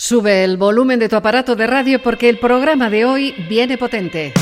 Sube el volumen de tu aparato de radio porque el programa de hoy viene potente.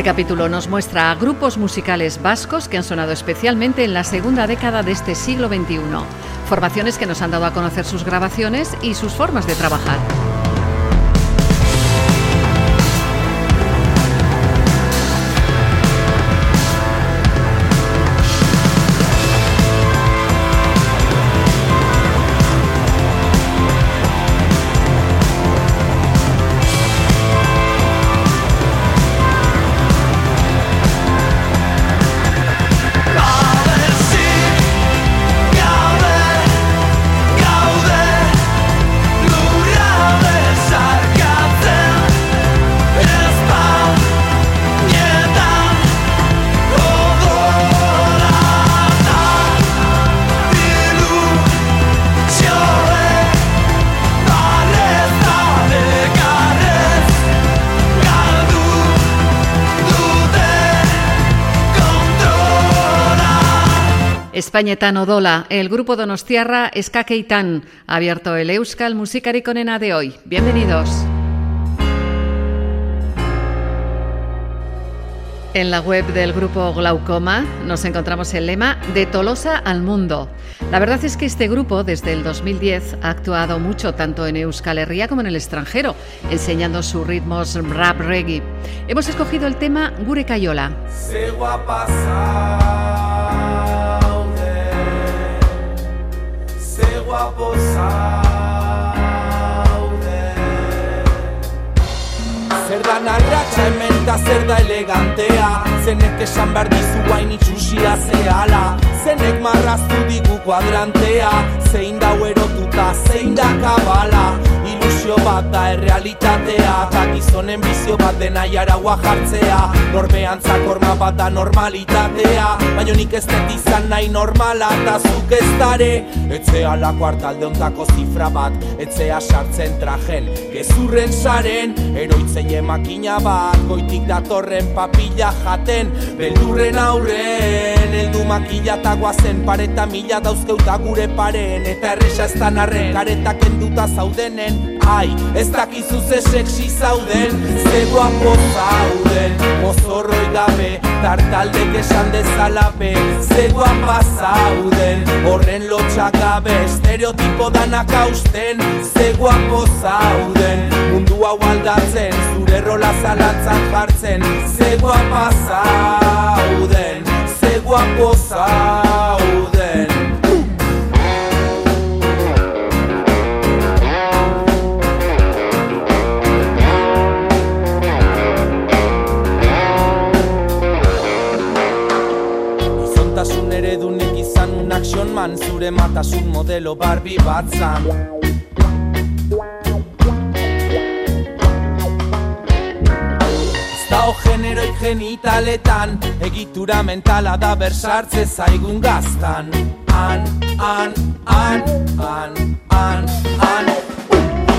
Este capítulo nos muestra a grupos musicales vascos que han sonado especialmente en la segunda década de este siglo XXI, formaciones que nos han dado a conocer sus grabaciones y sus formas de trabajar. Espainetan odola, el grupo donostiarra Eskakeitan ha abierto el Euskal Musikari Konena de hoy. Bienvenidos. En la web del grupo Glaucoma nos encontramos el lema De Tolosa al Mundo. La verdad es que este grupo desde el 2010 ha actuado mucho tanto en Euskal Herria como en el extranjero, enseñando sus ritmos rap reggae. Hemos escogido el tema Gure Cayola. Guapo zaude. Zer da narratxa hemen da zer da elegantea? Zenek esan behar dizu guain itxusia zehala. Zenek marraztu digu kuadrantea. Zein da erotuta, zein da kabala ilusio bat da errealitatea. Eta gizonen bizio bat dena jaragua jartzea. Norbean zakorma bat da normalitatea. Baina nik ez dut izan nahi normala eta zuk ez dare. Etzea lako hartalde ontako zifra bat. Etzea sartzen trajen gezurren saren. Eroitzen emakina bat goitik datorren papilla jaten. Beldurren aurren eldu makila eta guazen Pareta mila dauzkeuta gure paren. Eta erresa ez da narren karetak enduta zaudenen Ai, ez dakizu ze sexy zauden Ze guapo zauden. Mozorroi gabe Tartaldek esan dezalape Zegua pasauden Horren lotxak gabe Estereotipo danak hausten Zegua posauden Mundu hau aldatzen Zure rola zalantzan jartzen Zegua pasauden Zegua posauden zure matasun modelo barbi bat zan. Zao generoik genitaletan Egitura mentala da bersartze zaigun gaztan. An, an, an, an, an, an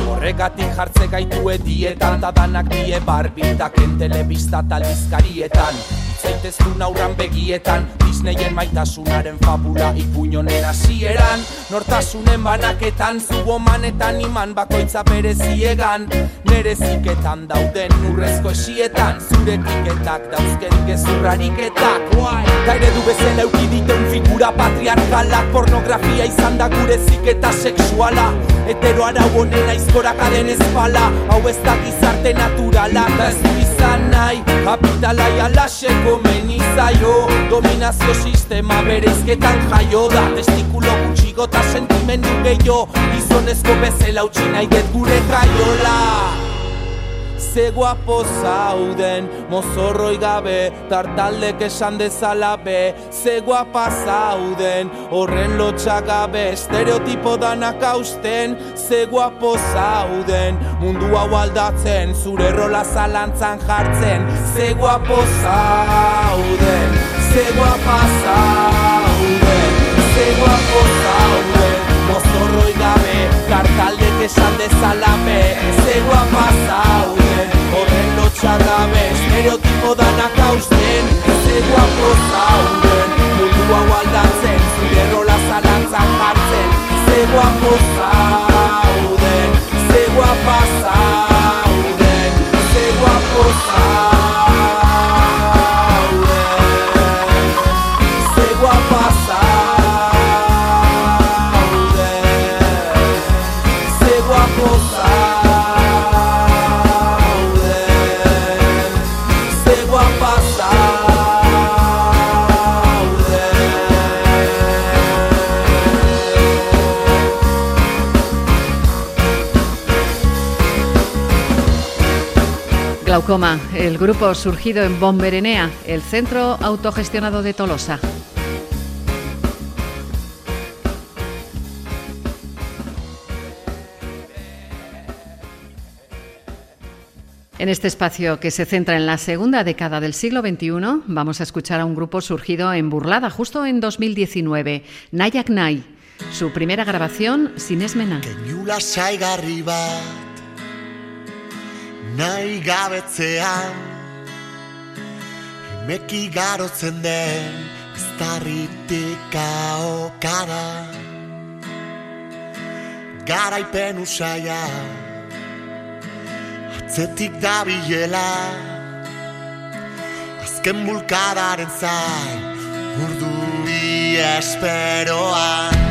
Horregatik jartze gaitu edietan Da danak die barbitaken telebista talbizkarietan Zaiteztu naurran begietan. Disneyen maitasunaren fabula ipuñonen hasieran. Nortasunen banaketan Zubo manetan iman bakoitza bereziegan. Nere ziketan dauden urrezko esietan. Zure tiketak dauzken gezurrariketak Gaire du bezala eukiditeun figura patriarkalak Pornografia izan da gure ziketa sexuala. Hetero arau honen aizkorak aden espala. Hau ez da gizarte naturala. Da ez du izan nahi Kapitalai alaseko menizaio Dominazio sistema bereizketan jaio da. Testikulo gutxigo eta sentimendu gehiago. Gizonezko bezala utxi nahi get gure kaiola ze guapo zauden Mozorroi gabe, tartaldek esan dezala be. Ze guapa zauden, horren lotxa gabe Estereotipo danak hausten, ze guapo zauden Mundu hau aldatzen, zure rola zalantzan jartzen. Ze guapo zauden, ze guapa zauden. Ze guapo zauden, mozorroi gabe Tartaldek esan dezala be, ze guapa zauden txagabe Estereotipo danak hausten Eze guapo zauden Mundu hau aldatzen Zure rola zalantzak hartzen Eze guapo zauden Eze guapa zauden Glaucoma, el grupo surgido en Bomberenea, el centro autogestionado de Tolosa. En este espacio que se centra en la segunda década del siglo XXI, vamos a escuchar a un grupo surgido en Burlada justo en 2019, Nayak Nay. Su primera grabación, sin esmena. Nahi gabetzean Emeki garotzen den iztarritik okada Garaipen usaia Atzetik da bilela Azken bulkadaren zain Urdu bi esperoan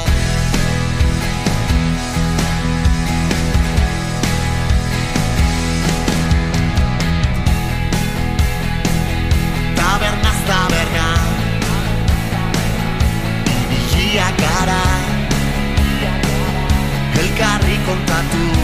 contato.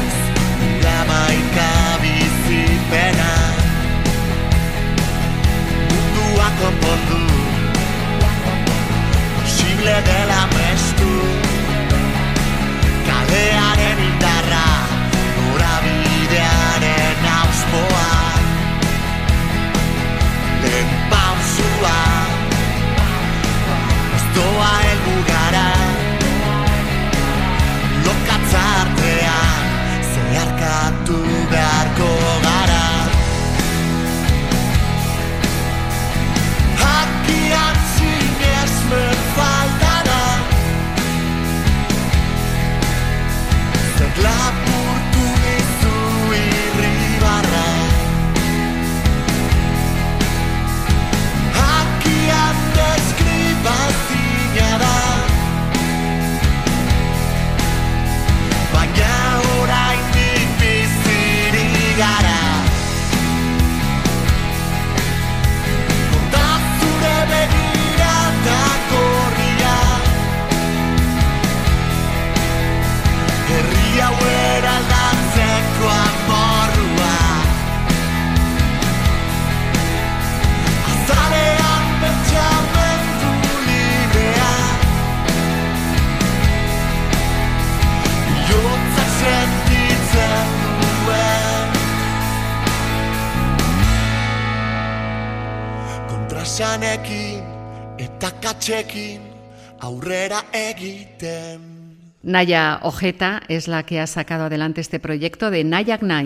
Naya Ojeta es la que ha sacado adelante este proyecto de Nayak Nay.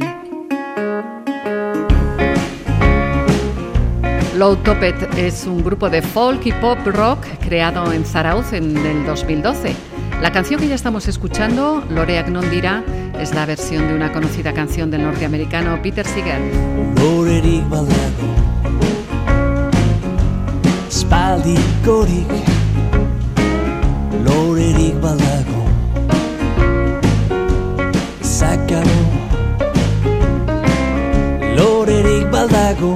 Low Topet es un grupo de folk y pop rock creado en Zarauz en el 2012. La canción que ya estamos escuchando, Loreak non dira, es la versión de una conocida canción del norteamericano Peter Seeger. Spaldikorik Lorerik badago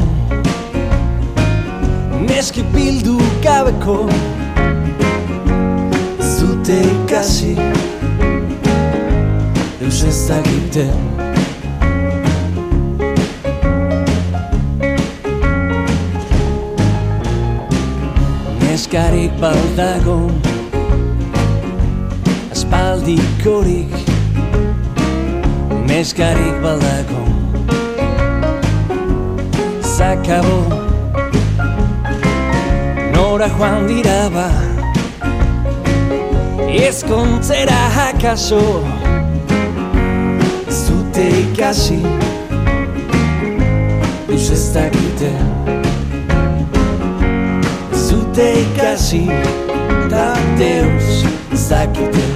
Neski bildu gabeko. Zute ikasi Eus ez dakiten. Neskarik baldago Aspaldikorik Neskarik baldago Zakabo Nora joan dira ba Ezkontzera akaso. Zute ikasi. Eus ez dakiten zute ikasi. Da deus zakite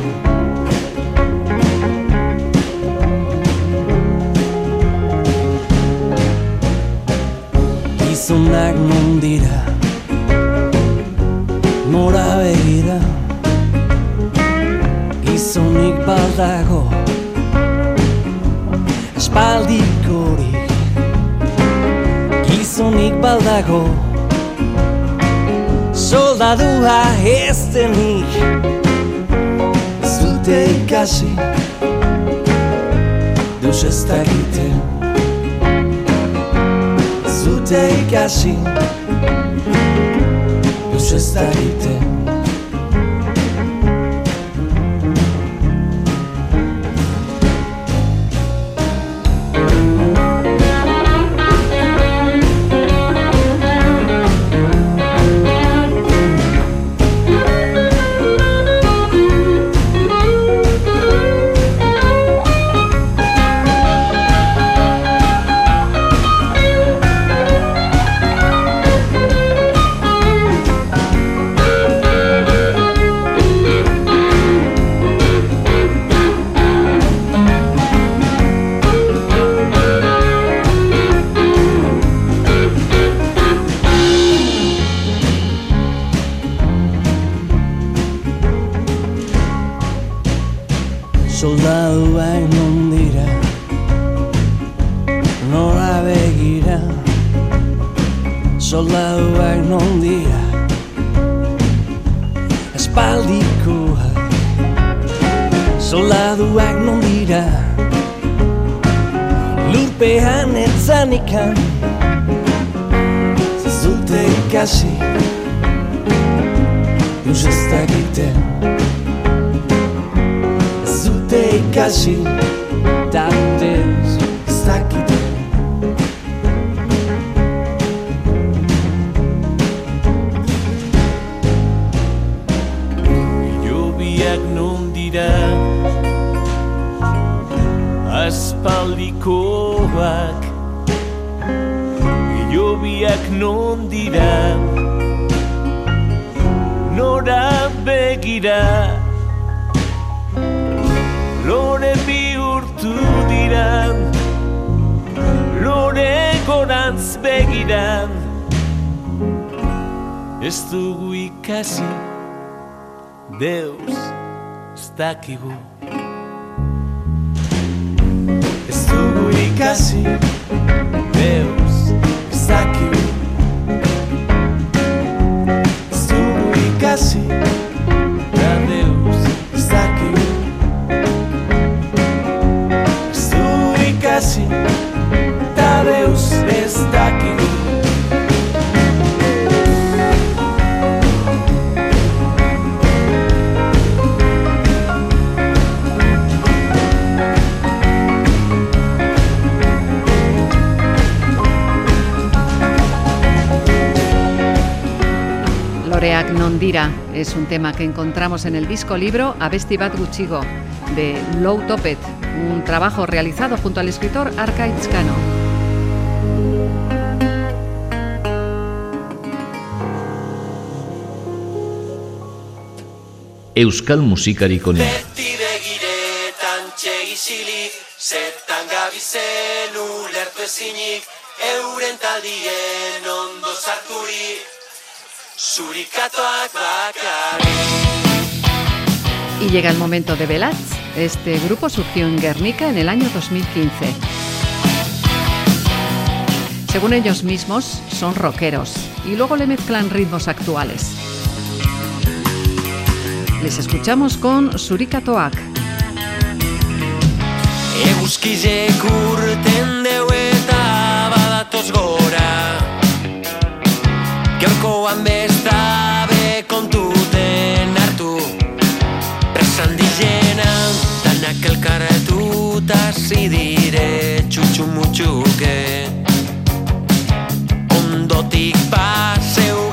Gizonak non dira Nora begira. Gizonik baldago Espaldikorik Gizonik baldago soldadua ez denik. Zute ikasi. Deus ez dakite Zute ikasi. Deus ez dakite da deus ez dakite Jobiak non dira. Aspaldikoak. Jobiak non dira. Nora begira alderantz begiran Ez dugu ikasi Deus ez dakigu. Ez dugu ikasi Deus ez dakigu. Ez dugu ikasi Loreak non dira es un tema que encontramos en el disco libro Abesti bat gutxigo de Low Topet, un trabajo realizado junto al escritor Arkaitz Cano. Euskal musikarik onena. Beti begiretan gabizen ulertu ezinik, euren taldien ondo bakarrik. Y llega el momento de Velatz. Este grupo surgió en Guernica en el año 2015. Según ellos mismos, son rockeros y luego le mezclan ritmos actuales. Les escuchamos con Surikatoak. Eguzkizek urten deu eta badatoz gora Gaurkoan bestabe kontuten hartu. Presan dizena danak elkarretu Tasi dire txutxu mutxuke. Ondotik paseu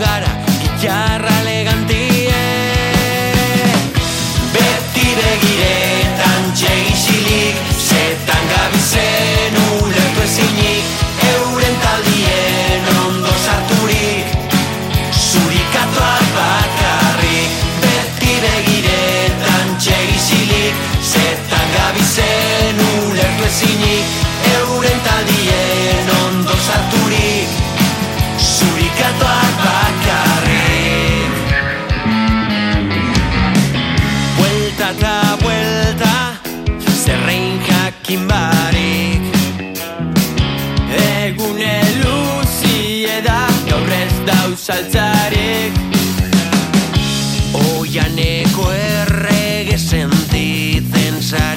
dauz altzarik Oianeko errege sentitzen sarie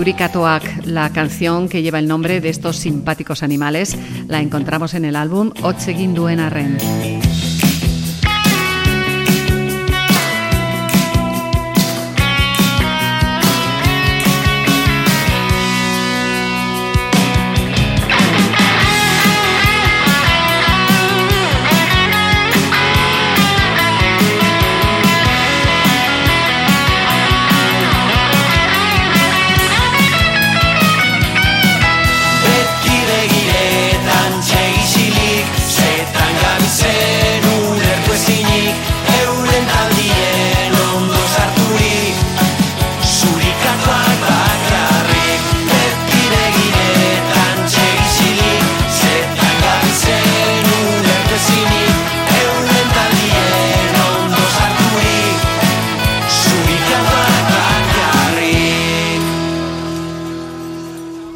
Surikatoak, la canción que lleva el nombre de estos simpáticos animales, la encontramos en el álbum Otsegin duen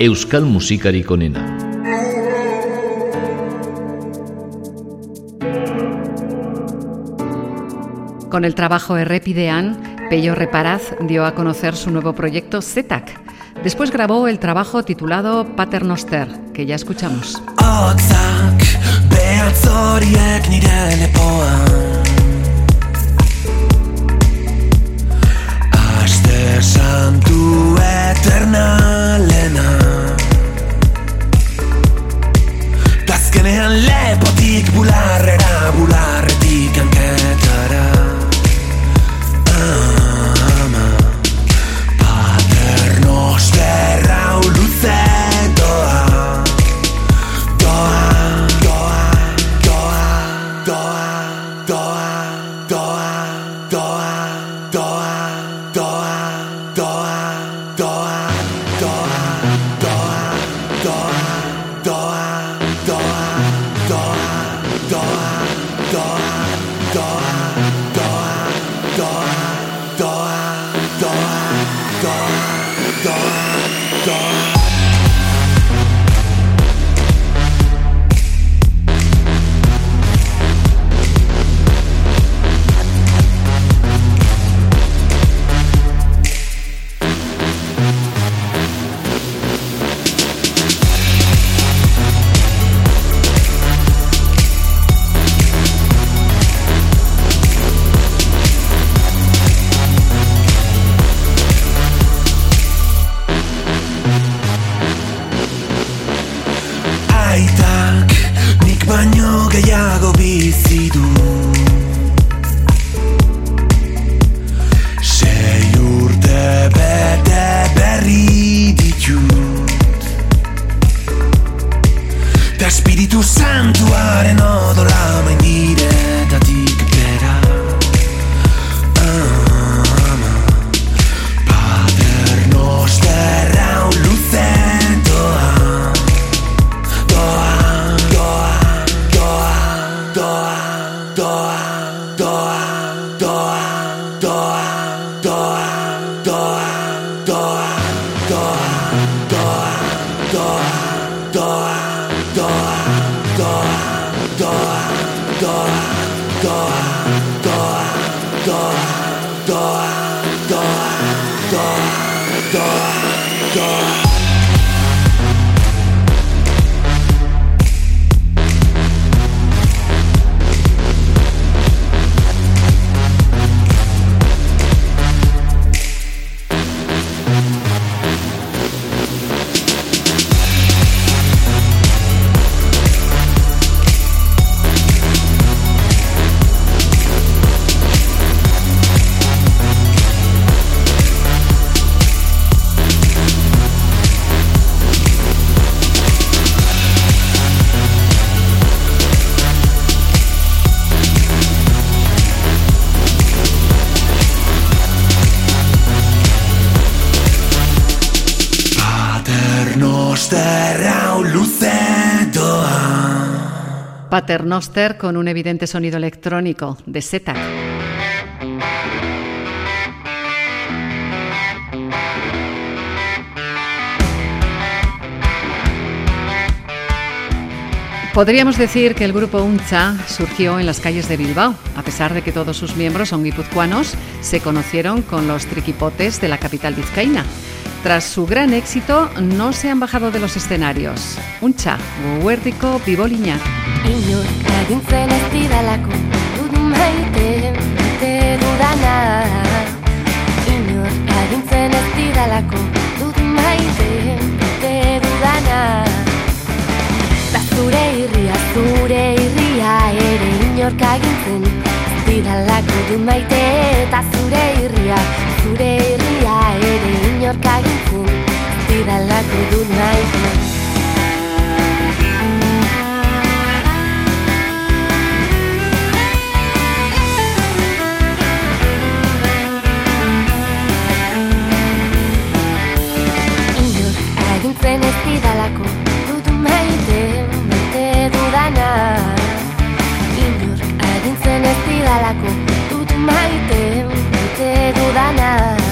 euskal musikarik onena. Con el trabajo Errepidean, Pello Reparaz dio a conocer su nuevo proyecto ZETAC. Después grabó el trabajo titulado Paternoster, que ya escuchamos. santu azkenean lepotik bularrera bularretik anketara. Paternoster con un evidente sonido electrónico de Zetac. Podríamos decir que el grupo Uncha surgió en las calles de Bilbao. A pesar de que todos sus miembros son guipuzcoanos, se conocieron con los triquipotes de la capital vizcaína. Tras su gran éxito, no se han bajado de los escenarios. Uncha, Guerdiko, Biboliña. Inork agintzen ez didalako dut maite, maite dudana Inork agintzen ez didalako dut maite, maite dudana Da zure irria, zure irria ere ere inork agintzen ez didalako dut maite Inor agintzen ez didalako dut maite, maite dudana. Inor agintzen ez didalako dut maite, maite dudana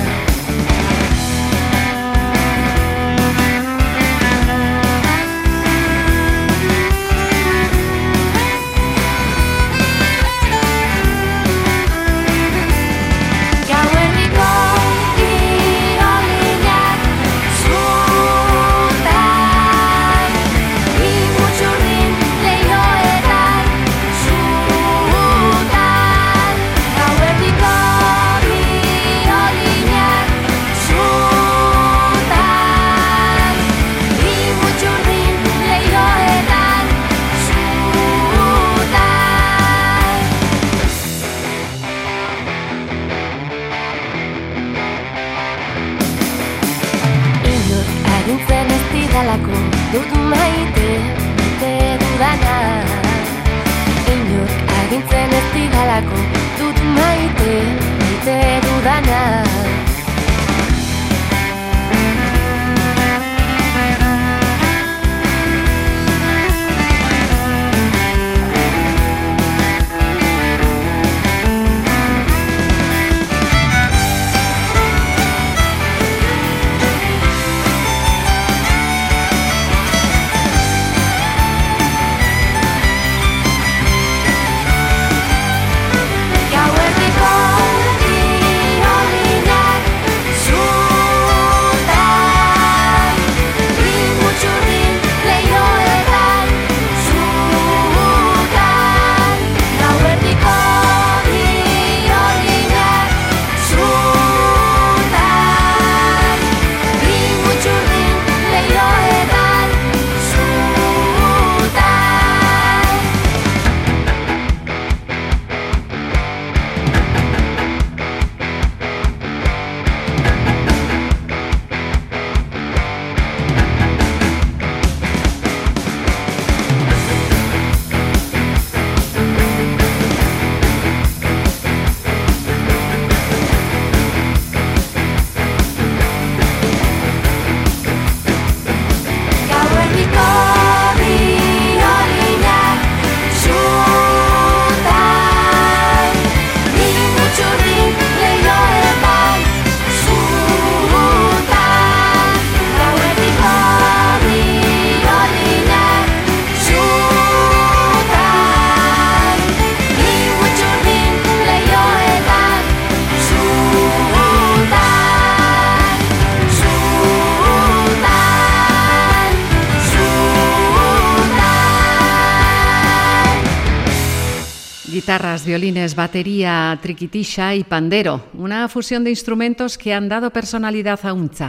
violines, batería, triquitisha y pandero, una fusión de instrumentos que han dado personalidad a Unza.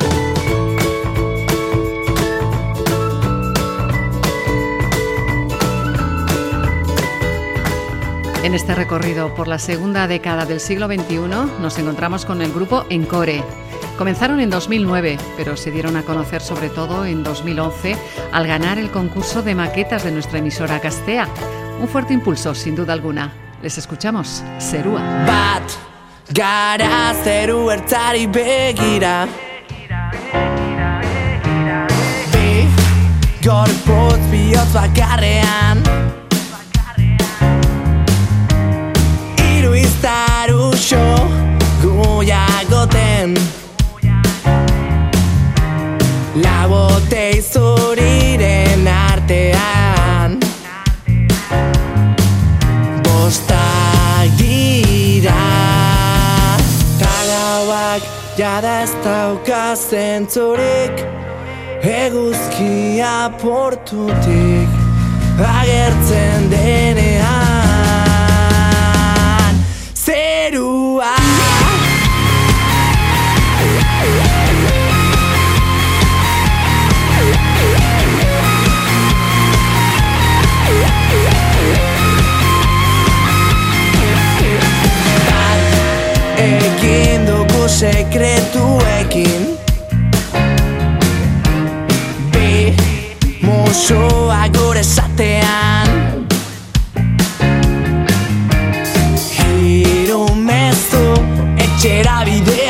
En este recorrido por la segunda década del siglo XXI nos encontramos con el grupo Encore. Comenzaron en 2009, pero se dieron a conocer sobre todo en 2011 al ganar el concurso de maquetas de nuestra emisora Castea. Un fuerte impulso, sin duda alguna. Les escuchamos, Serúa. Bat, gara zeru ertzari begira. Bi, gorputz bihotz bakarrean. Iru iztaru xo, guiagoten Labotei zuriren jada ez dauka zentzurik Eguzkia portutik Agertzen denean sekretuekin. Bi musoa gure zatean Hiru mezu etxera bidean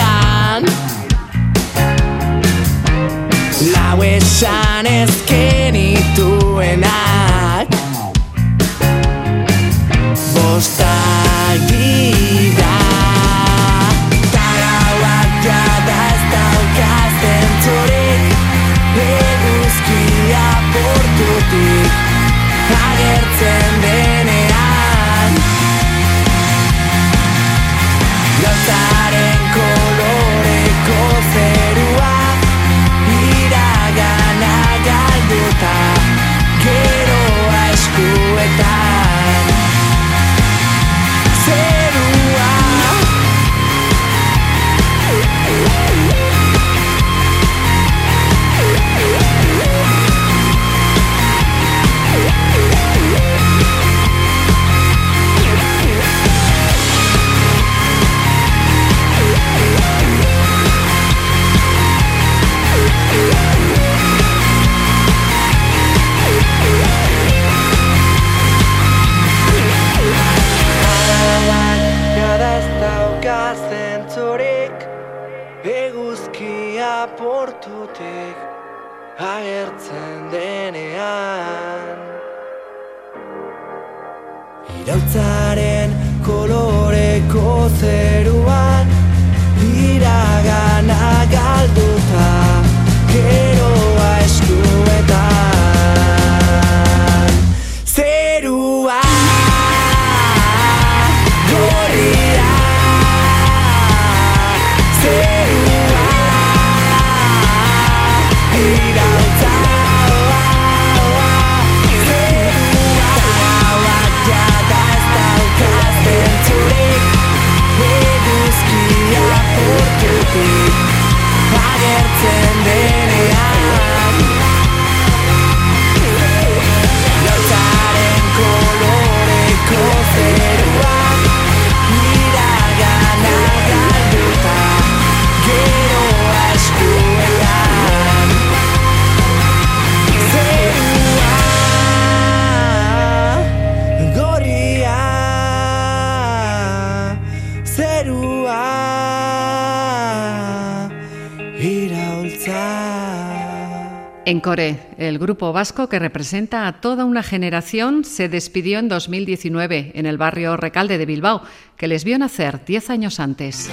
El grupo vasco que representa a toda una generación, se despidió en 2019 en el barrio Recalde de Bilbao, que les vio nacer 10 años antes.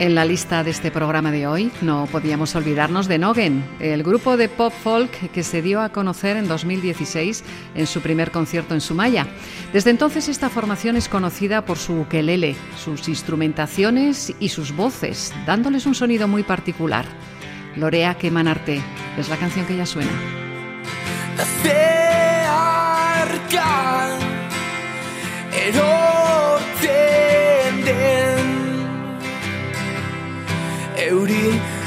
En la lista de este programa de hoy no podíamos olvidarnos de Nogen, el grupo de pop folk que se dio a conocer en 2016 en su primer concierto en Sumaya. Desde entonces esta formación es conocida por su ukelele, sus instrumentaciones y sus voces, dándoles un sonido muy particular. Lorea Kemanarte es la canción que ya suena. Eudy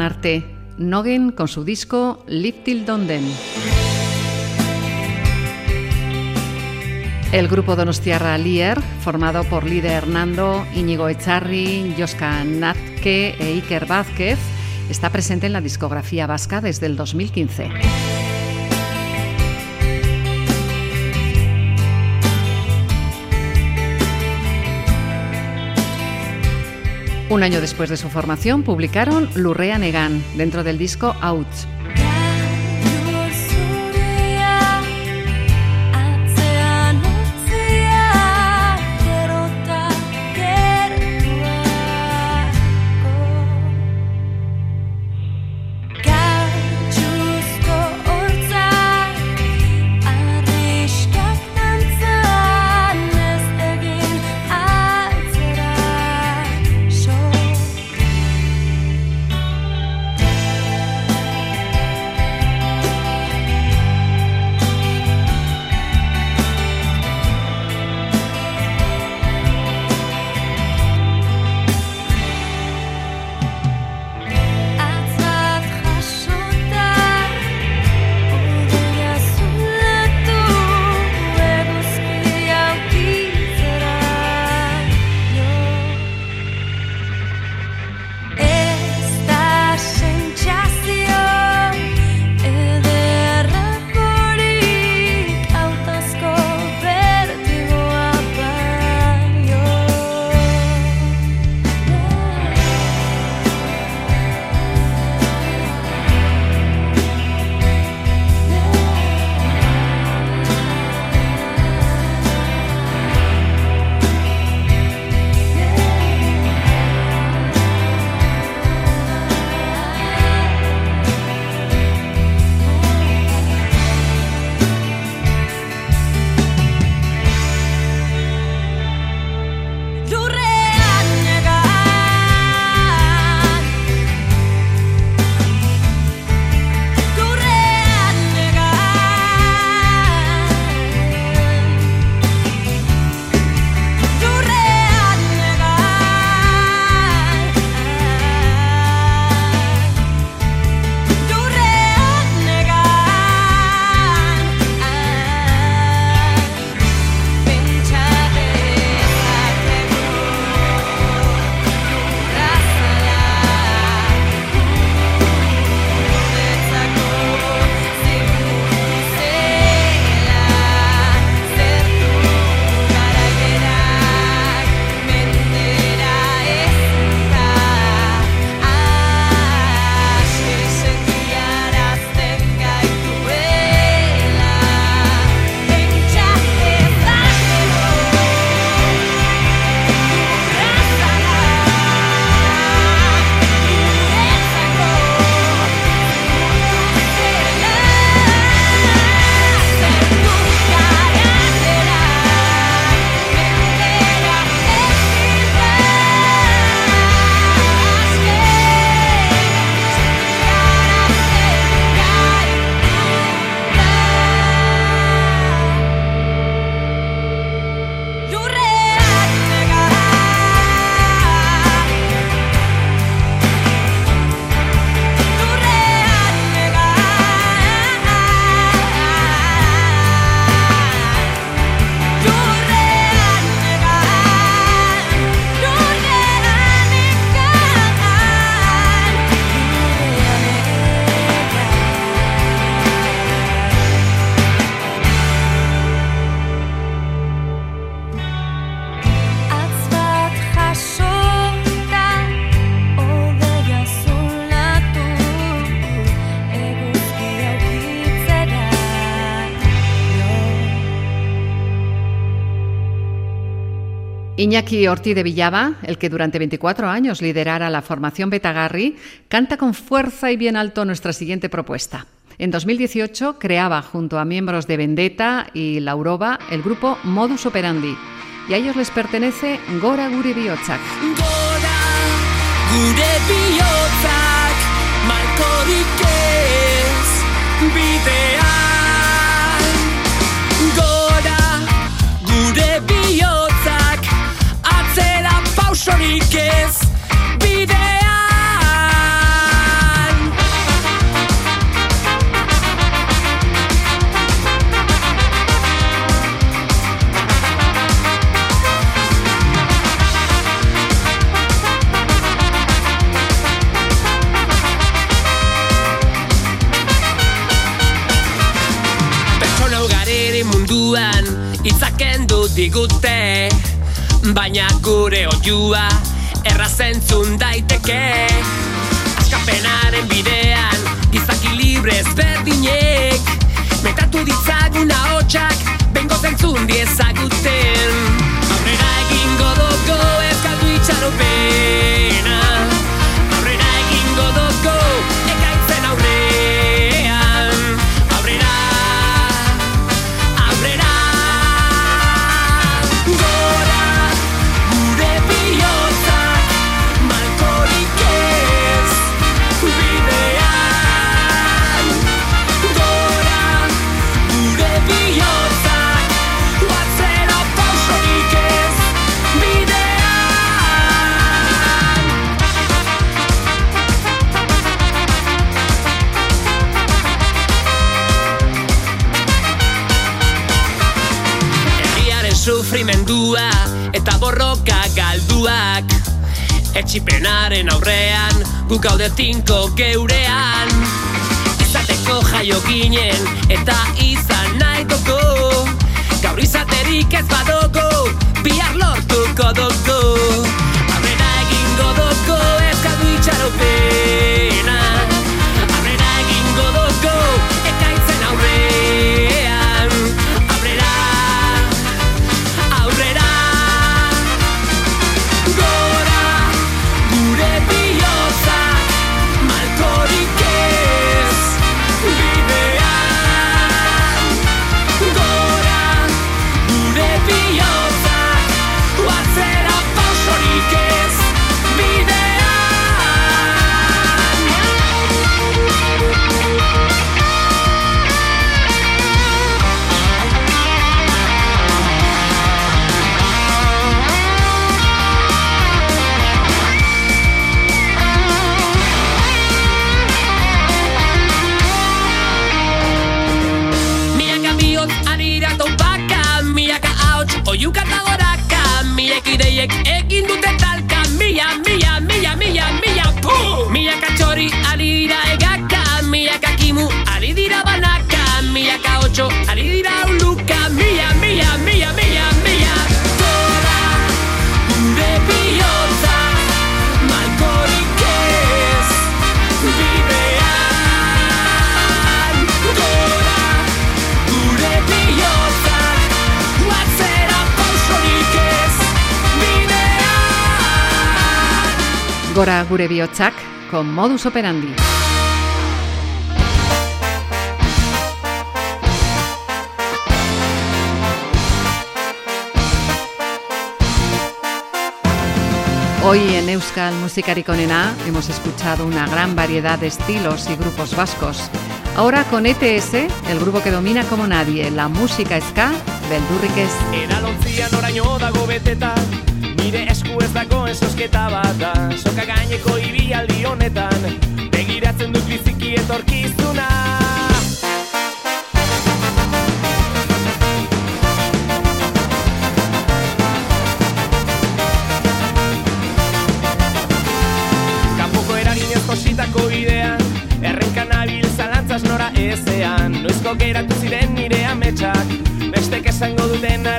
Arte, con su disco El grupo Donostiarra Lier, formado por Lide Hernando, Íñigo Echarri, Joska Natke e Iker Vázquez, está presente en la discografía vasca desde el 2015. Un año después de su formación publicaron Lurrea Negan dentro del disco Out. Iñaki Ortiz de Villaba, el que durante 24 años liderara la formación Betagarri, canta con fuerza y bien alto nuestra siguiente propuesta. En 2018 creaba junto a miembros de Vendetta y Lauroba el grupo Modus Operandi y a ellos les pertenece Gora Gure Biotzak. Gora gure bihotzak malkorik ez bidean Zalantzarik ez bidean. Pertsona ugariren munduan itzaken du digute. Baina gure oiua Errazentzun daiteke. Askapenaren bidean Gizaki libre ezberdinek. Metatu ditzagun ahotsak Bengo zentzun diezaguten Etxipenaren aurrean guk gaude tinko geurean. Izateko jaio ginen eta izan nahi dugu Gaur izaterik ez badugu, bihar lortuko dugu. Aurrera egingo dugu ez galdu itxaropena gure bihotzak, con modus operandi. Hoy en Euskal Musikarik Onena hemos escuchado una gran variedad de estilos y grupos vascos. Ahora con ETS, el grupo que domina como nadie la música ska, beldurrik ez. Eralontzian oraino dago beteta Esku ez dago esosketa bat da. Soka gaineko ibialdi honetan Begiratzen dut biziki etorkizuna. Kanpoko eraginez kositako bidean Errenka nabil zalantzaz nora ezean. Noizko geratu ziren nire ametsak Bestek esango dutenaren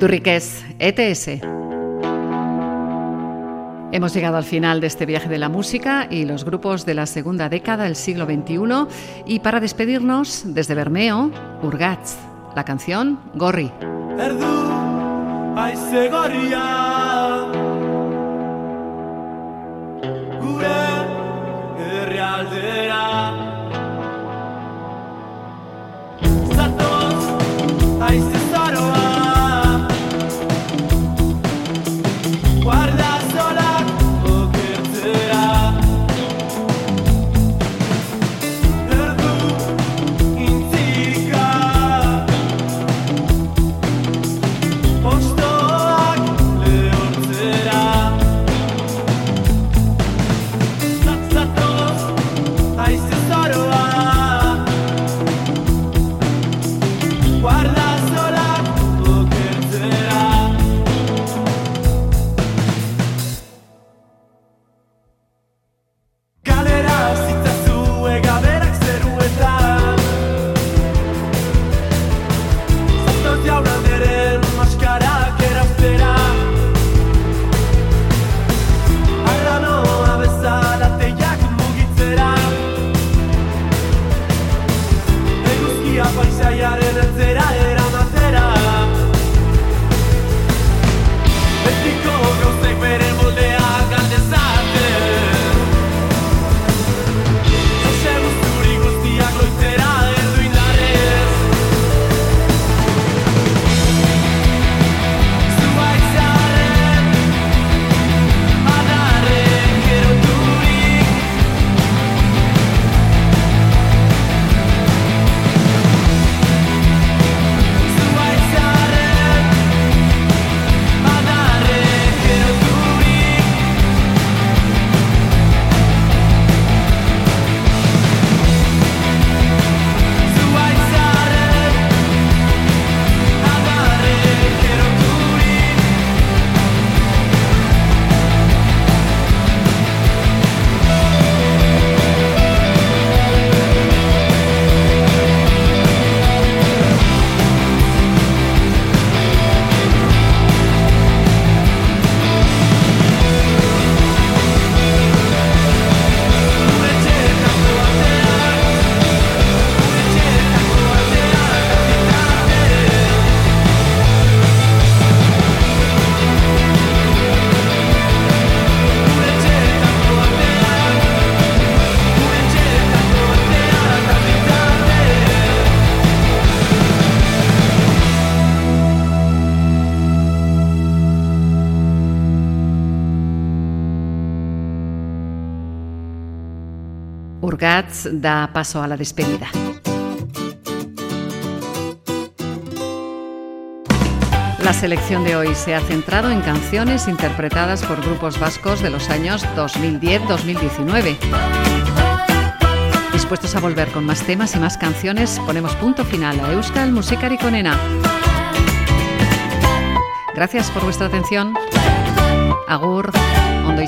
Beldurriquez, ETS. Hemos llegado al final de este viaje de la música y los grupos de la segunda década del siglo XXI y para despedirnos desde Bermeo, Urgatz, la canción Gorri. Da paso a la despedida. La selección de hoy se ha centrado en canciones interpretadas por grupos vascos de los años 2010-2019. Dispuestos a volver con más temas y más canciones, ponemos punto final a Euskal Musikari Konena. Gracias por vuestra atención. Agur, Ondo.